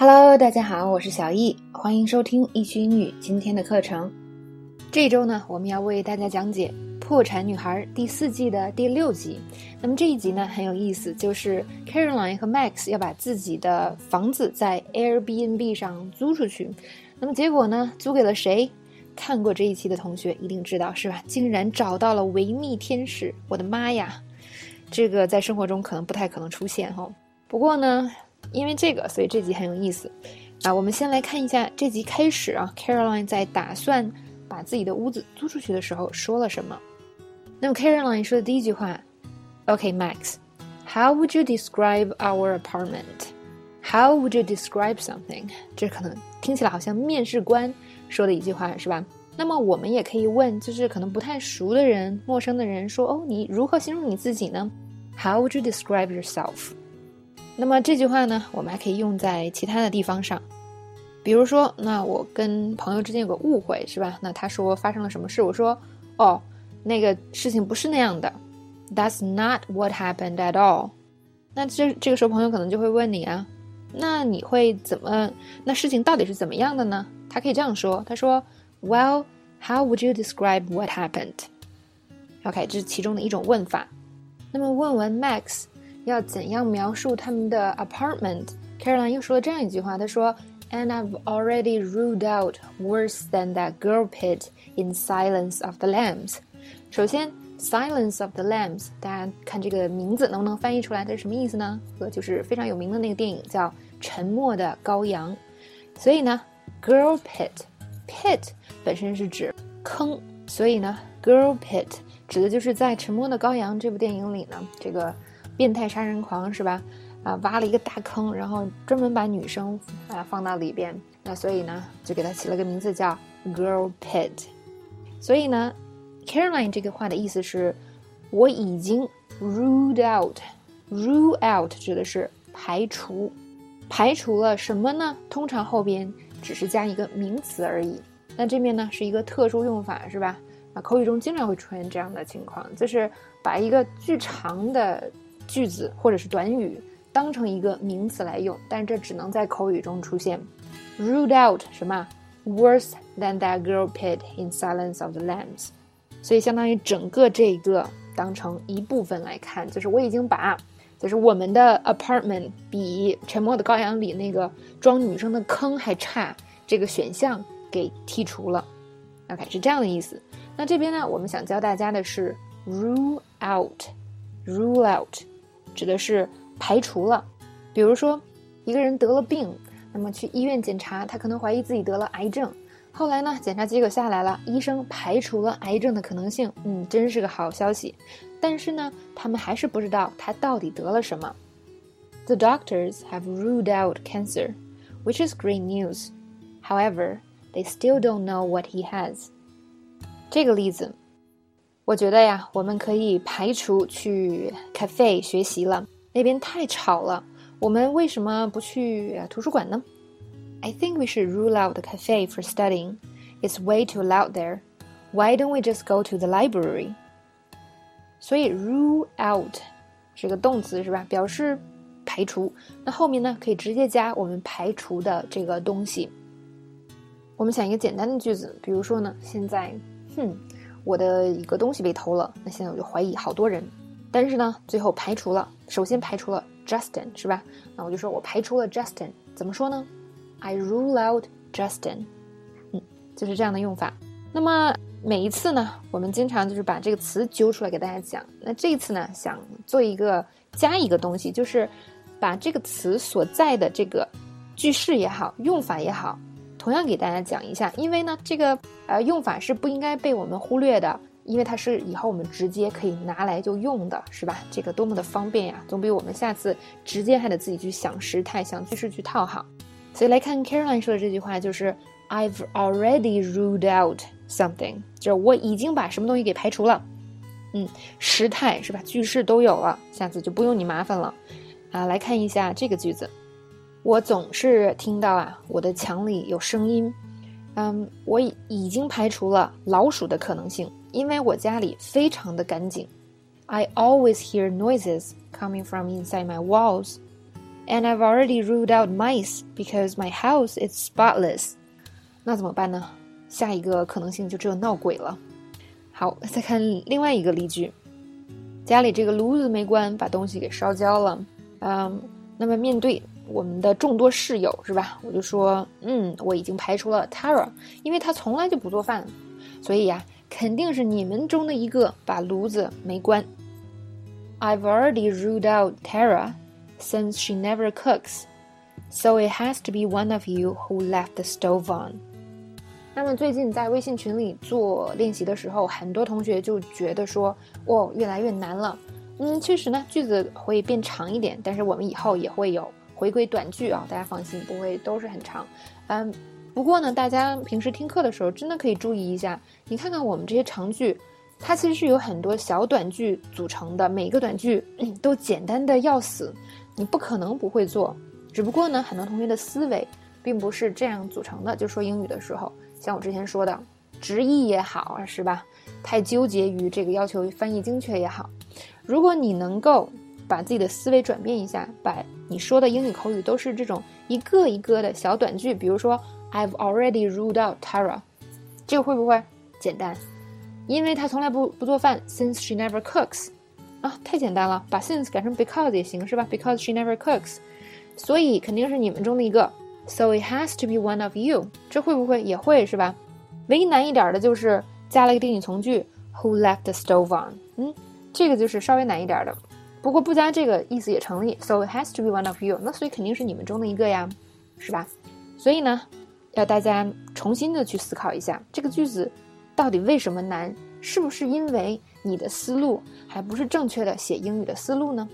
Hello，大家好，我是小易，欢迎收听易趣英语今天的课程。这周呢，我们要为大家讲解《破产女孩》第四季的第六集。那么这一集呢很有意思，就是 Caroline 和 Max 要把自己的房子在 Airbnb 上租出去。那么结果呢，租给了谁？看过这一期的同学一定知道，是吧？竟然找到了维密天使！我的妈呀，这个在生活中可能不太可能出现哈。不过呢。因为这个，所以这集很有意思啊！我们先来看一下这集开始啊，Caroline 在打算把自己的屋子租出去的时候说了什么。那么 Caroline 说的第一句话：“Okay, Max, how would you describe our apartment? How would you describe something？” 这可能听起来好像面试官说的一句话，是吧？那么我们也可以问，就是可能不太熟的人、陌生的人说：“哦，你如何形容你自己呢？”How would you describe yourself？那么这句话呢，我们还可以用在其他的地方上，比如说，那我跟朋友之间有个误会，是吧？那他说发生了什么事，我说，哦，那个事情不是那样的，That's not what happened at all。那这这个时候朋友可能就会问你啊，那你会怎么？那事情到底是怎么样的呢？他可以这样说，他说，Well, how would you describe what happened？OK，这是其中的一种问法。那么问完 Max。要怎样描述他们的 apartment？Caroline 又说了这样一句话，她说：“And I've already ruled out worse than that girl pit in Silence of the Lambs。”首先，Silence of the Lambs，大家看这个名字能不能翻译出来？它是什么意思呢？和就是非常有名的那个电影叫《沉默的羔羊》。所以呢，girl pit，pit 本身是指坑，所以呢，girl pit 指的就是在《沉默的羔羊》这部电影里呢，这个。变态杀人狂是吧？啊，挖了一个大坑，然后专门把女生啊放到里边。那所以呢，就给他起了个名字叫 Girl Pit。所以呢，Caroline 这个话的意思是，我已经 ruled out。rule out 指的是排除，排除了什么呢？通常后边只是加一个名词而已。那这边呢是一个特殊用法是吧？啊，口语中经常会出现这样的情况，就是把一个巨长的。句子或者是短语当成一个名词来用，但这只能在口语中出现。Rule out 什么？Worse than that girl pit in Silence of the Lambs。所以相当于整个这个当成一部分来看，就是我已经把，就是我们的 apartment 比《沉默的羔羊》里那个装女生的坑还差这个选项给剔除了。OK，是这样的意思。那这边呢，我们想教大家的是 rule out，rule out。指的是排除了，比如说，一个人得了病，那么去医院检查，他可能怀疑自己得了癌症。后来呢，检查结果下来了，医生排除了癌症的可能性。嗯，真是个好消息。但是呢，他们还是不知道他到底得了什么。The doctors have ruled out cancer, which is great news. However, they still don't know what he has. 这个例子。我觉得呀，我们可以排除去 cafe 学习了，那边太吵了。我们为什么不去图书馆呢？I think we should rule out the cafe for studying. It's way too loud there. Why don't we just go to the library? 所以 rule out 是个动词是吧？表示排除。那后面呢，可以直接加我们排除的这个东西。我们想一个简单的句子，比如说呢，现在，哼。我的一个东西被偷了，那现在我就怀疑好多人，但是呢，最后排除了，首先排除了 Justin，是吧？那我就说我排除了 Justin，怎么说呢？I rule out Justin，嗯，就是这样的用法。那么每一次呢，我们经常就是把这个词揪出来给大家讲。那这一次呢，想做一个加一个东西，就是把这个词所在的这个句式也好，用法也好。同样给大家讲一下，因为呢，这个呃用法是不应该被我们忽略的，因为它是以后我们直接可以拿来就用的，是吧？这个多么的方便呀，总比我们下次直接还得自己去想时态、想句式去套好。所以来看 Caroline 说的这句话，就是 I've already ruled out something，就是我已经把什么东西给排除了。嗯，时态是吧？句式都有了，下次就不用你麻烦了。啊，来看一下这个句子。我总是听到啊，我的墙里有声音。嗯，我已已经排除了老鼠的可能性，因为我家里非常的干净。I always hear noises coming from inside my walls。And I've already ruled out mice because my house is spotless。那怎么办呢？下一个可能性就只有闹鬼了。好，再看另外一个例句：家里这个炉子没关，把东西给烧焦了。嗯，那么面对我们的众多室友，是吧？我就说，嗯，我已经排除了 Tara，因为她从来就不做饭，所以呀，肯定是你们中的一个把炉子没关。I've already ruled out Tara since she never cooks, so it has to be one of you who left the stove on. 那么最近在微信群里做练习的时候，很多同学就觉得说，哦，越来越难了。嗯，确实呢，句子会变长一点，但是我们以后也会有回归短句啊，大家放心，不会都是很长。嗯，不过呢，大家平时听课的时候真的可以注意一下，你看看我们这些长句，它其实是有很多小短句组成的，每个短句都简单的要死，你不可能不会做。只不过呢，很多同学的思维并不是这样组成的，就说英语的时候，像我之前说的，直译也好啊，是吧？太纠结于这个要求翻译精确也好。如果你能够把自己的思维转变一下，把你说的英语口语都是这种一个一个的小短句，比如说 I've already ruled out Tara，这个会不会简单？因为她从来不不做饭，since she never cooks，啊，太简单了，把 since 改成 because 也行是吧？Because she never cooks，所以肯定是你们中的一个，so it has to be one of you，这会不会也会是吧？唯一难一点的就是加了一个定语从句，Who left the stove on？嗯。这个就是稍微难一点的，不过不加这个意思也成立。So it has to be one of you，那所以肯定是你们中的一个呀，是吧？所以呢，要大家重新的去思考一下这个句子到底为什么难？是不是因为你的思路还不是正确的写英语的思路呢？